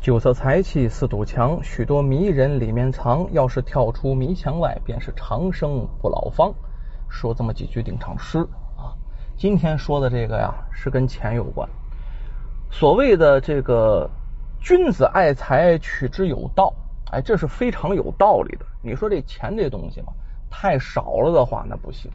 酒色财气四堵墙，许多迷人里面藏。要是跳出迷墙外，便是长生不老方。说这么几句定场诗啊。今天说的这个呀，是跟钱有关。所谓的这个君子爱财，取之有道。哎，这是非常有道理的。你说这钱这东西嘛，太少了的话那不行。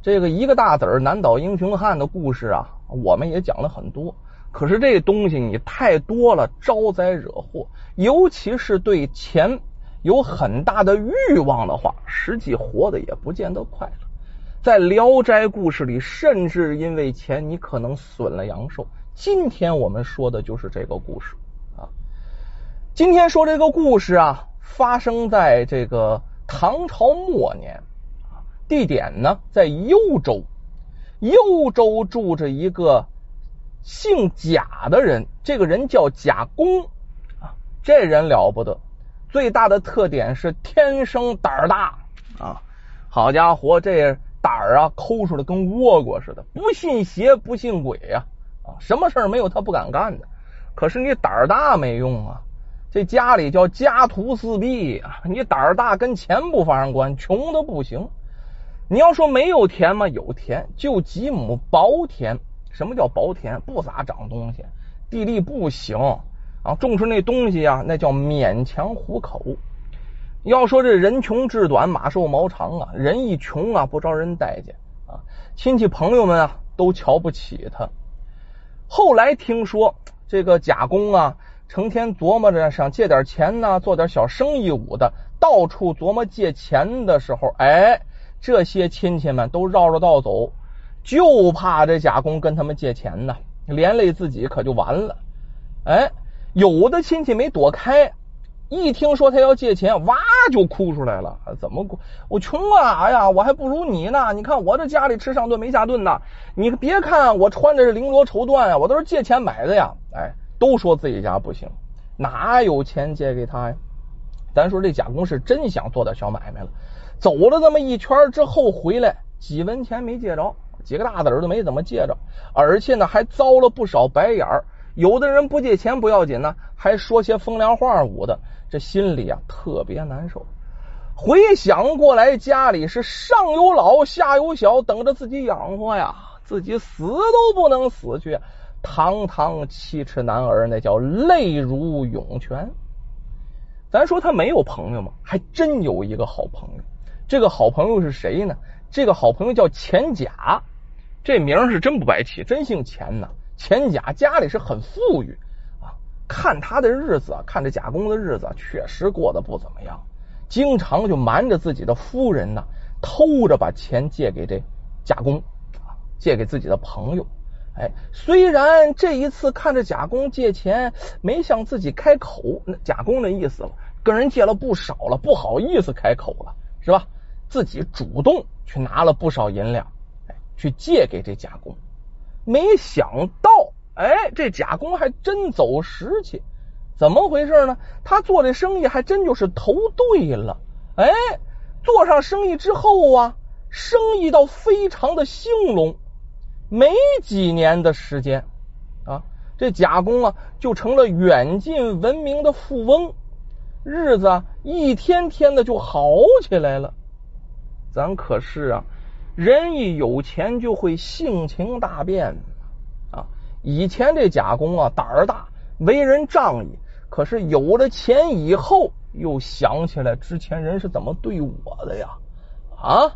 这个一个大子儿难倒英雄汉的故事啊，我们也讲了很多。可是这东西你太多了，招灾惹祸。尤其是对钱有很大的欲望的话，实际活的也不见得快乐。在《聊斋》故事里，甚至因为钱，你可能损了阳寿。今天我们说的就是这个故事啊。今天说这个故事啊，发生在这个唐朝末年，地点呢在幽州。幽州住着一个。姓贾的人，这个人叫贾公啊，这人了不得，最大的特点是天生胆儿大啊！好家伙，这胆儿啊，抠出来跟倭瓜似的，不信邪不信鬼呀啊！什么事儿没有他不敢干的。可是你胆儿大没用啊，这家里叫家徒四壁啊！你胆儿大跟钱不发生关，穷的不行。你要说没有田吗？有田，就几亩薄田。什么叫薄田？不咋长东西，地力不行啊，种出那东西啊，那叫勉强糊口。要说这人穷志短，马瘦毛长啊，人一穷啊，不招人待见啊，亲戚朋友们啊都瞧不起他。后来听说这个贾公啊，成天琢磨着想借点钱呢，做点小生意舞的，到处琢磨借钱的时候，哎，这些亲戚们都绕着道走。就怕这贾公跟他们借钱呢，连累自己可就完了。哎，有的亲戚没躲开，一听说他要借钱，哇就哭出来了。怎么哭？我穷啊！哎呀，我还不如你呢。你看我这家里吃上顿没下顿呢。你别看我穿的是绫罗绸缎啊，我都是借钱买的呀。哎，都说自己家不行，哪有钱借给他呀？咱说这贾公是真想做点小买卖了，走了这么一圈之后回来，几文钱没借着。几个大子儿都没怎么借着，而且呢还遭了不少白眼儿。有的人不借钱不要紧呢，还说些风凉话捂的，这心里啊特别难受。回想过来，家里是上有老下有小，等着自己养活呀，自己死都不能死去，堂堂七尺男儿，那叫泪如涌泉。咱说他没有朋友吗？还真有一个好朋友。这个好朋友是谁呢？这个好朋友叫钱甲。这名是真不白起，真姓钱呐。钱甲家里是很富裕啊，看他的日子啊，看这贾公的日子，确实过得不怎么样。经常就瞒着自己的夫人呢，偷着把钱借给这贾公，借给自己的朋友。哎，虽然这一次看着贾公借钱没向自己开口，那贾公的意思了，跟人借了不少了，不好意思开口了，是吧？自己主动去拿了不少银两。去借给这贾公，没想到，哎，这贾公还真走实去，怎么回事呢？他做这生意还真就是投对了，哎，做上生意之后啊，生意倒非常的兴隆，没几年的时间啊，这贾公啊就成了远近闻名的富翁，日子一天天的就好起来了。咱可是啊。人一有钱就会性情大变啊！以前这贾公啊胆儿大，为人仗义，可是有了钱以后，又想起来之前人是怎么对我的呀啊！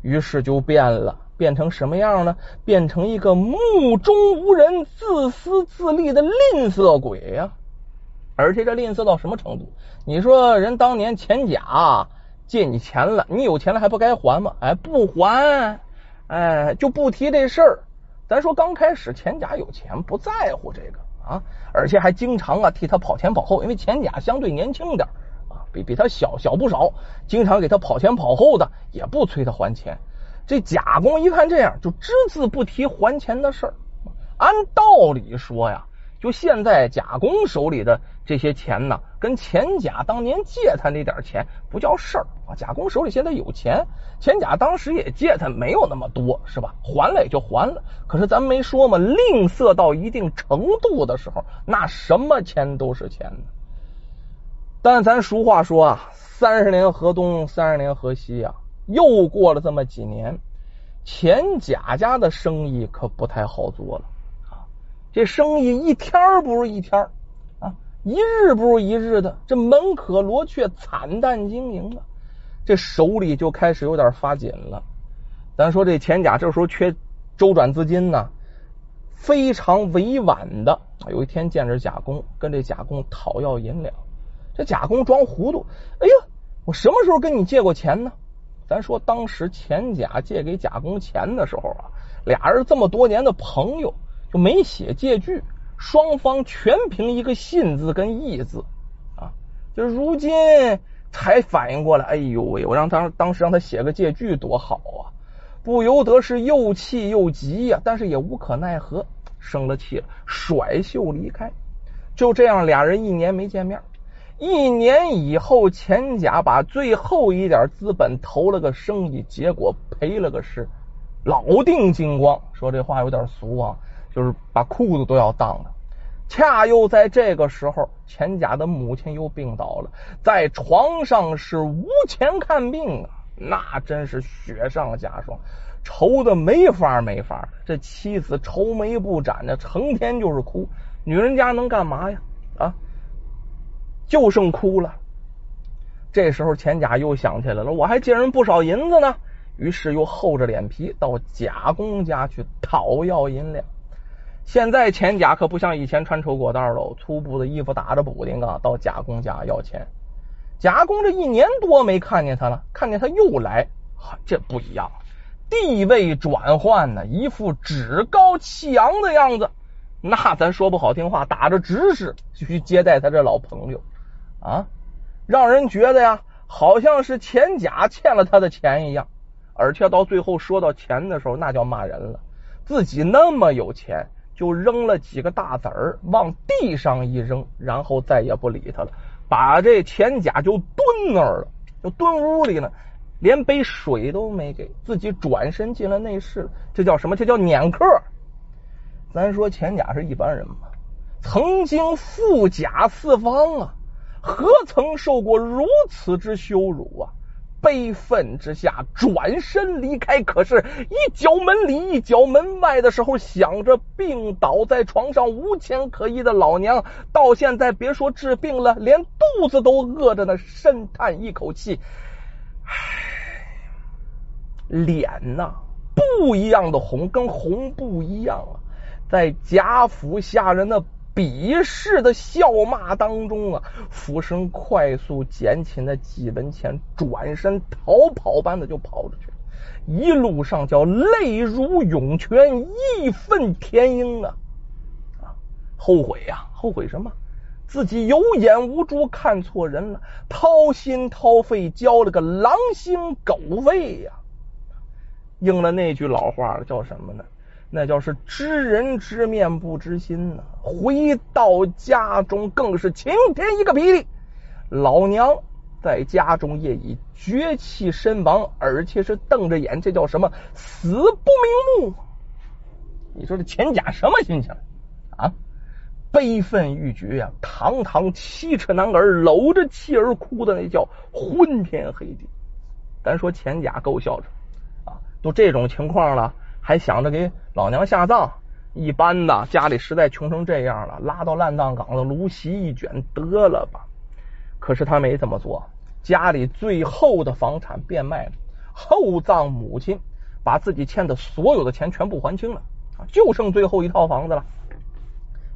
于是就变了，变成什么样呢？变成一个目中无人、自私自利的吝啬鬼呀！而且这吝啬到什么程度？你说人当年钱甲。借你钱了，你有钱了还不该还吗？哎，不还，哎，就不提这事儿。咱说刚开始钱甲有钱不在乎这个啊，而且还经常啊替他跑前跑后，因为钱甲相对年轻点啊，比比他小小不少，经常给他跑前跑后的，也不催他还钱。这贾公一看这样，就只字不提还钱的事儿。按道理说呀，就现在贾公手里的这些钱呢，跟钱甲当年借他那点钱不叫事儿啊。贾公手里现在有钱，钱甲当时也借他没有那么多，是吧？还了也就还了。可是咱没说嘛，吝啬到一定程度的时候，那什么钱都是钱的。但咱俗话说啊，三十年河东，三十年河西啊，又过了这么几年，钱甲家的生意可不太好做了啊。这生意一天不如一天，一日不如一日的，这门可罗雀，惨淡经营啊，这手里就开始有点发紧了。咱说这钱甲这时候缺周转资金呢，非常委婉的，有一天见着贾公，跟这贾公讨要银两。这贾公装糊涂，哎呀，我什么时候跟你借过钱呢？咱说当时钱甲借给贾公钱的时候啊，俩人这么多年的朋友。就没写借据，双方全凭一个信字跟义字啊，就如今才反应过来，哎呦喂，我让当当时让他写个借据多好啊，不由得是又气又急呀，但是也无可奈何，生了气了，甩袖离开。就这样，俩人一年没见面。一年以后，钱甲把最后一点资本投了个生意，结果赔了个是老定金光。说这话有点俗啊。就是把裤子都要当了，恰又在这个时候，钱甲的母亲又病倒了，在床上是无钱看病啊，那真是雪上加霜，愁的没法没法。这妻子愁眉不展的，成天就是哭。女人家能干嘛呀？啊，就剩哭了。这时候钱甲又想起来了，我还借人不少银子呢，于是又厚着脸皮到贾公家去讨要银两。现在钱甲可不像以前穿绸裹袋喽，粗布的衣服打着补丁啊，到贾公家要钱。贾公这一年多没看见他了，看见他又来，这不一样，地位转换呢，一副趾高气扬的样子。那咱说不好听话，打着执事去接待他这老朋友啊，让人觉得呀，好像是钱甲欠了他的钱一样。而且到最后说到钱的时候，那叫骂人了，自己那么有钱。就扔了几个大子儿往地上一扔，然后再也不理他了，把这钱甲就蹲那儿了，就蹲屋里呢，连杯水都没给自己，转身进了内室。这叫什么？这叫撵客。咱说钱甲是一般人吗？曾经富甲四方啊，何曾受过如此之羞辱啊？悲愤之下，转身离开。可是，一脚门里，一脚门外的时候，想着病倒在床上、无钱可医的老娘，到现在别说治病了，连肚子都饿着呢。深叹一口气，唉，脸呐，不一样的红，跟红不一样啊，在贾府下人的。鄙视的笑骂当中啊，福生快速捡起那几文钱，转身逃跑般的就跑出去。一路上叫泪如涌泉，义愤填膺啊！啊，后悔呀，后悔什么？自己有眼无珠，看错人了，掏心掏肺交了个狼心狗肺呀！应了那句老话，叫什么呢？那叫是知人知面不知心呐！回到家中更是晴天一个霹雳，老娘在家中也已绝气身亡，而且是瞪着眼，这叫什么死不瞑目？你说这钱甲什么心情啊？悲愤欲绝呀！堂堂七尺男儿搂着妻儿哭的那叫昏天黑地。咱说钱甲够孝顺啊，都这种情况了。还想着给老娘下葬，一般的家里实在穷成这样了，拉到烂葬岗子，芦席一卷得了吧。可是他没这么做，家里最后的房产变卖了，厚葬母亲，把自己欠的所有的钱全部还清了，就剩最后一套房子了，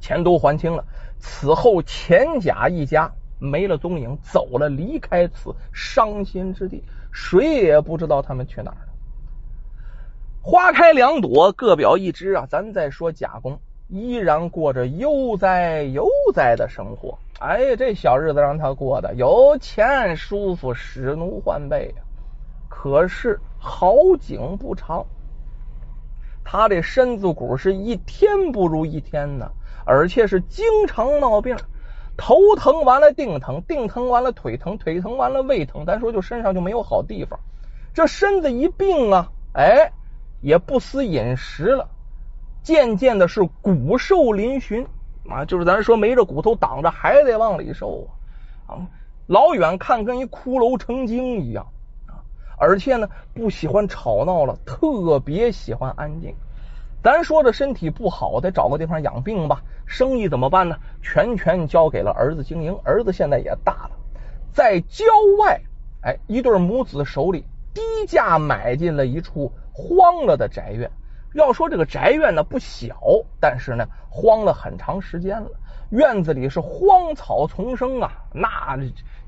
钱都还清了。此后钱甲一家没了踪影，走了，离开此伤心之地，谁也不知道他们去哪儿了。花开两朵，各表一枝啊！咱再说贾公，依然过着悠哉悠哉的生活。哎呀，这小日子让他过的有钱舒服，使奴换辈呀。可是好景不长，他这身子骨是一天不如一天呢。而且是经常闹病，头疼完了腚疼，腚疼完了腿疼，腿疼完了胃疼，咱说就身上就没有好地方。这身子一病啊，哎，也不思饮食了，渐渐的是骨瘦嶙峋啊，就是咱说没这骨头挡着，还得往里瘦啊，啊，老远看跟一骷髅成精一样啊。而且呢，不喜欢吵闹了，特别喜欢安静。咱说这身体不好，得找个地方养病吧。生意怎么办呢？全权交给了儿子经营。儿子现在也大了，在郊外，哎，一对母子手里低价买进了一处荒了的宅院。要说这个宅院呢不小，但是呢荒了很长时间了。院子里是荒草丛生啊，那。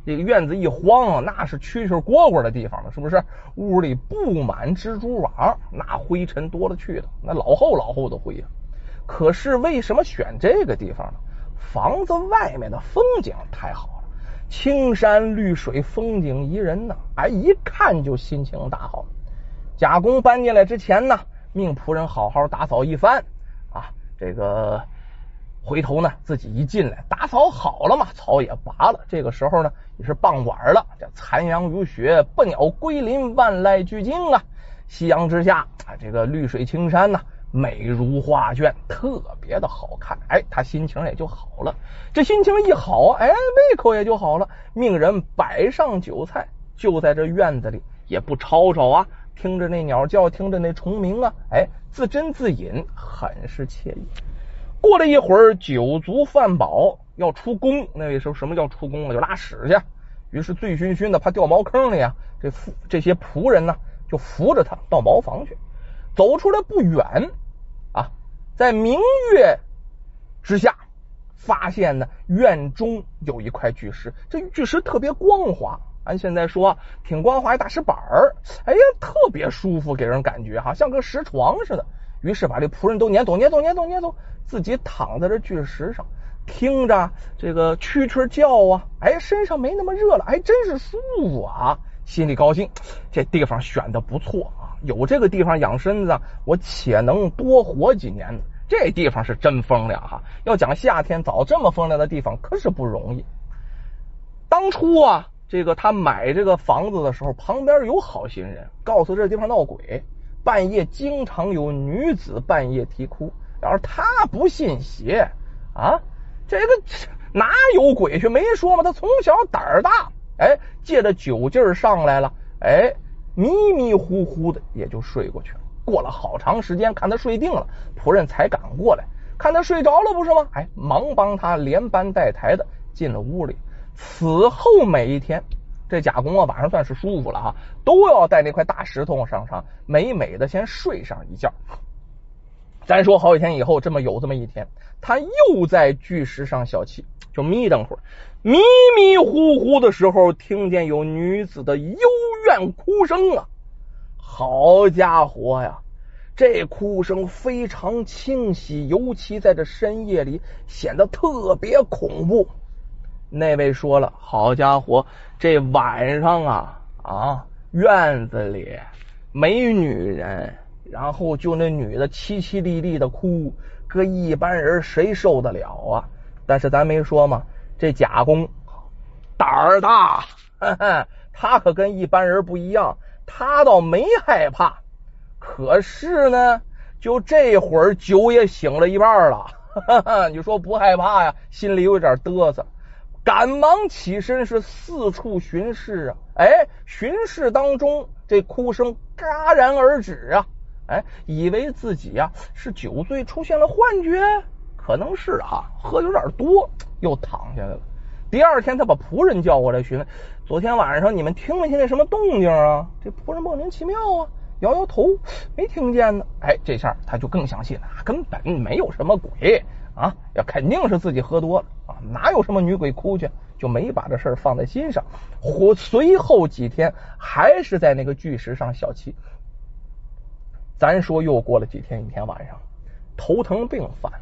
这个院子一荒，那是蛐蛐蝈蝈的地方了，是不是？屋里布满蜘蛛网，那灰尘多了去了，那老厚老厚的灰呀。可是为什么选这个地方呢？房子外面的风景太好了，青山绿水，风景宜人呐！哎，一看就心情大好。贾公搬进来之前呢，命仆人好好打扫一番啊，这个。回头呢，自己一进来，打扫好了嘛，草也拔了。这个时候呢，也是傍晚了，这残阳如血，不鸟归林，万籁俱静啊。夕阳之下啊，这个绿水青山呢，美如画卷，特别的好看。哎，他心情也就好了。这心情一好，哎，胃口也就好了。命人摆上酒菜，就在这院子里，也不吵吵啊，听着那鸟叫，听着那虫鸣啊，哎，自斟自饮，很是惬意。过了一会儿，酒足饭饱，要出宫。那时候什么叫出宫啊？就拉屎去。于是醉醺醺的，怕掉茅坑里啊。这夫这些仆人呢，就扶着他到茅房去。走出来不远啊，在明月之下，发现呢院中有一块巨石。这巨石特别光滑，按现在说挺光滑，一大石板儿。哎呀，特别舒服，给人感觉哈，像个石床似的。于是把这仆人都撵走，撵走，撵走，撵走，自己躺在这巨石上，听着这个蛐蛐叫啊，哎，身上没那么热了，还真是舒服啊，心里高兴。这地方选的不错啊，有这个地方养身子，我且能多活几年。这地方是真风凉哈，要讲夏天找这么风凉的地方可是不容易。当初啊，这个他买这个房子的时候，旁边有好心人告诉这地方闹鬼。半夜经常有女子半夜啼哭，要是他不信邪啊，这个哪有鬼去？没说嘛，他从小胆儿大，哎，借着酒劲儿上来了，哎，迷迷糊糊的也就睡过去了。过了好长时间，看他睡定了，仆人才敢过来，看他睡着了不是吗？哎，忙帮他连搬带抬的进了屋里。此后每一天。这贾公啊，晚上算是舒服了哈，都要带那块大石头上上，美美的先睡上一觉。咱说好几天以后，这么有这么一天，他又在巨石上小憩，就眯瞪会儿，迷迷糊糊的时候，听见有女子的幽怨哭声啊！好家伙呀，这哭声非常清晰，尤其在这深夜里，显得特别恐怖。那位说了，好家伙，这晚上啊啊，院子里没女人，然后就那女的凄凄厉厉的哭，搁一般人谁受得了啊？但是咱没说嘛，这贾公胆儿大，他可跟一般人不一样，他倒没害怕。可是呢，就这会儿酒也醒了一半了，你说不害怕呀？心里有点嘚瑟。赶忙起身，是四处巡视啊！哎，巡视当中，这哭声戛然而止啊！哎，以为自己呀是酒醉出现了幻觉，可能是啊，喝有点多，又躺下来了。第二天，他把仆人叫过来询问：昨天晚上你们听没听见什么动静啊？这仆人莫名其妙啊，摇摇头，没听见呢。哎，这下他就更相信了，根本没有什么鬼。啊，要肯定是自己喝多了，哪有什么女鬼哭去，就没把这事儿放在心上。火随后几天还是在那个巨石上小憩。咱说又过了几天，一天晚上头疼病犯，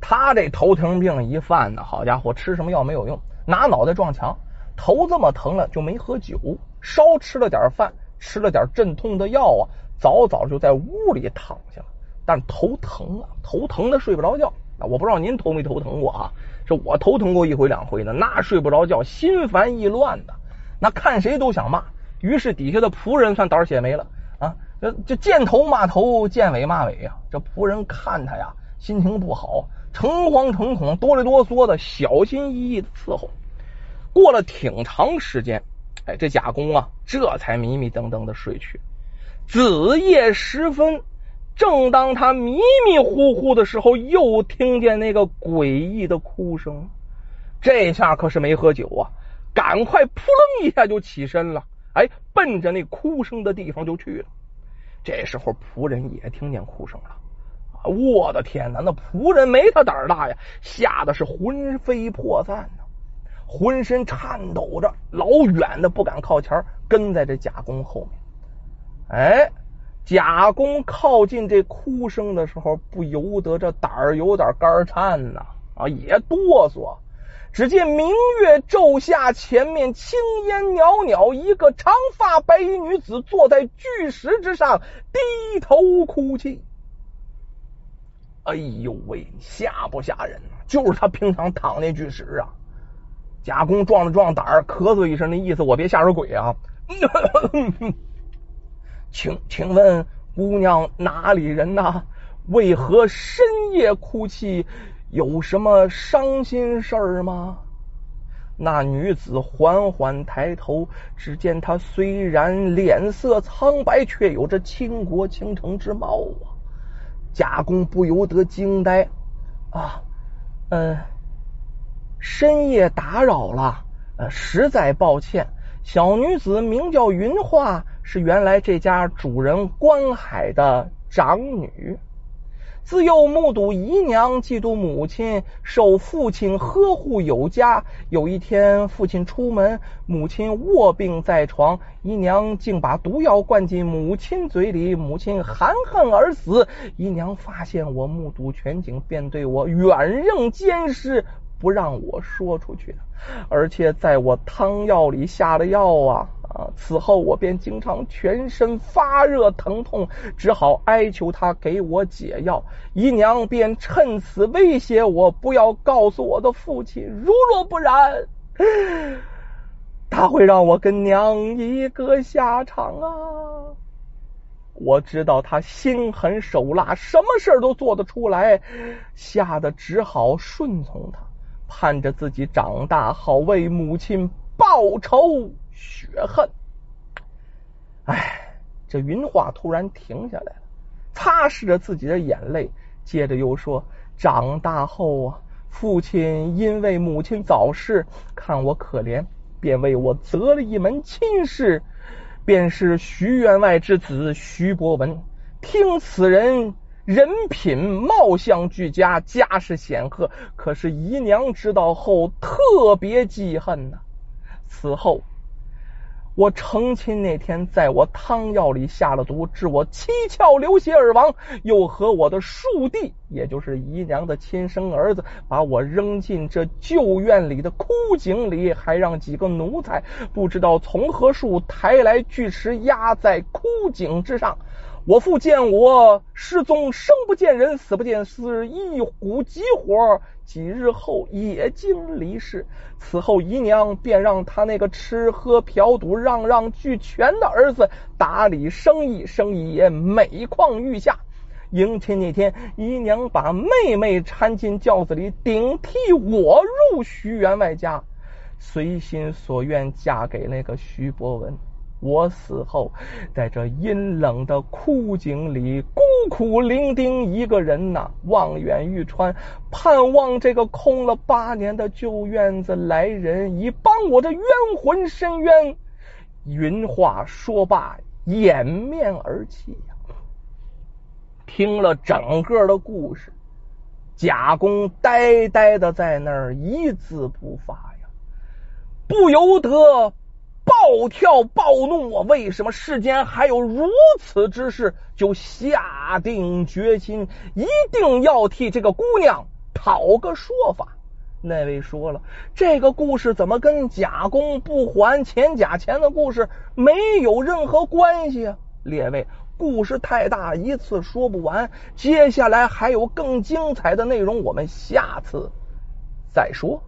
他这头疼病一犯呢，好家伙，吃什么药没有用，拿脑袋撞墙，头这么疼了就没喝酒，稍吃了点饭，吃了点镇痛的药啊，早早就在屋里躺下了。但头疼啊，头疼的睡不着觉。啊，我不知道您头没头疼过啊？这我头疼过一回两回的，那睡不着觉，心烦意乱的，那看谁都想骂。于是底下的仆人算胆血没了啊，这这见头骂头，见尾骂尾呀。这仆人看他呀，心情不好，诚惶诚恐，哆里哆嗦的，小心翼翼的伺候。过了挺长时间，哎，这贾公啊，这才迷迷瞪瞪的睡去。子夜时分。正当他迷迷糊糊的时候，又听见那个诡异的哭声。这下可是没喝酒啊，赶快扑棱一下就起身了，哎，奔着那哭声的地方就去了。这时候仆人也听见哭声了，我的天哪！那仆人没他胆大呀，吓得是魂飞魄散呢，浑身颤抖着，老远的不敢靠前，跟在这贾公后面。哎。贾公靠近这哭声的时候，不由得这胆儿有点肝颤呐，啊，也哆嗦。只见明月昼下，前面青烟袅袅，一个长发白衣女子坐在巨石之上，低头哭泣。哎呦喂，吓不吓人？就是他平常躺那巨石啊。贾公壮了壮胆儿，咳嗽一声，那意思我别吓着鬼啊。请请问姑娘哪里人呐？为何深夜哭泣？有什么伤心事儿吗？那女子缓缓抬头，只见她虽然脸色苍白，却有着倾国倾城之貌啊！贾公不由得惊呆啊！嗯，深夜打扰了，呃，实在抱歉。小女子名叫云画。是原来这家主人关海的长女，自幼目睹姨娘嫉妒母亲受父亲呵护有加。有一天，父亲出门，母亲卧病在床，姨娘竟把毒药灌进母亲嘴里，母亲含恨而死。姨娘发现我目睹全景，便对我远任监视。不让我说出去的，而且在我汤药里下了药啊啊！此后我便经常全身发热疼痛，只好哀求他给我解药。姨娘便趁此威胁我，不要告诉我的父亲，如若不然，他会让我跟娘一个下场啊！我知道他心狠手辣，什么事都做得出来，吓得只好顺从他。盼着自己长大，好为母亲报仇雪恨。哎，这云画突然停下来了，擦拭着自己的眼泪，接着又说：“长大后啊，父亲因为母亲早逝，看我可怜，便为我择了一门亲事，便是徐员外之子徐伯文。听此人。”人品貌相俱佳，家世显赫。可是姨娘知道后特别记恨呐。此后，我成亲那天，在我汤药里下了毒，致我七窍流血而亡。又和我的庶弟，也就是姨娘的亲生儿子，把我扔进这旧院里的枯井里，还让几个奴才不知道从何处抬来巨石压在枯井之上。我父见我失踪，生不见人，死不见尸，一股急火，几日后也经离世。此后姨娘便让他那个吃喝嫖赌、让让俱全的儿子打理生意，生意也每况愈下。迎亲那天，姨娘把妹妹搀进轿子里，顶替我入徐员外家，随心所愿嫁给那个徐伯文。我死后，在这阴冷的枯井里孤苦伶仃一个人呐，望眼欲穿，盼望这个空了八年的旧院子来人，以帮我的冤魂伸冤。云话说罢，掩面而泣呀。听了整个的故事，贾公呆呆的在那儿一字不发呀，不由得。暴跳暴怒啊！为什么世间还有如此之事？就下定决心，一定要替这个姑娘讨个说法。那位说了，这个故事怎么跟贾公不还钱假钱的故事没有任何关系啊？列位，故事太大，一次说不完，接下来还有更精彩的内容，我们下次再说。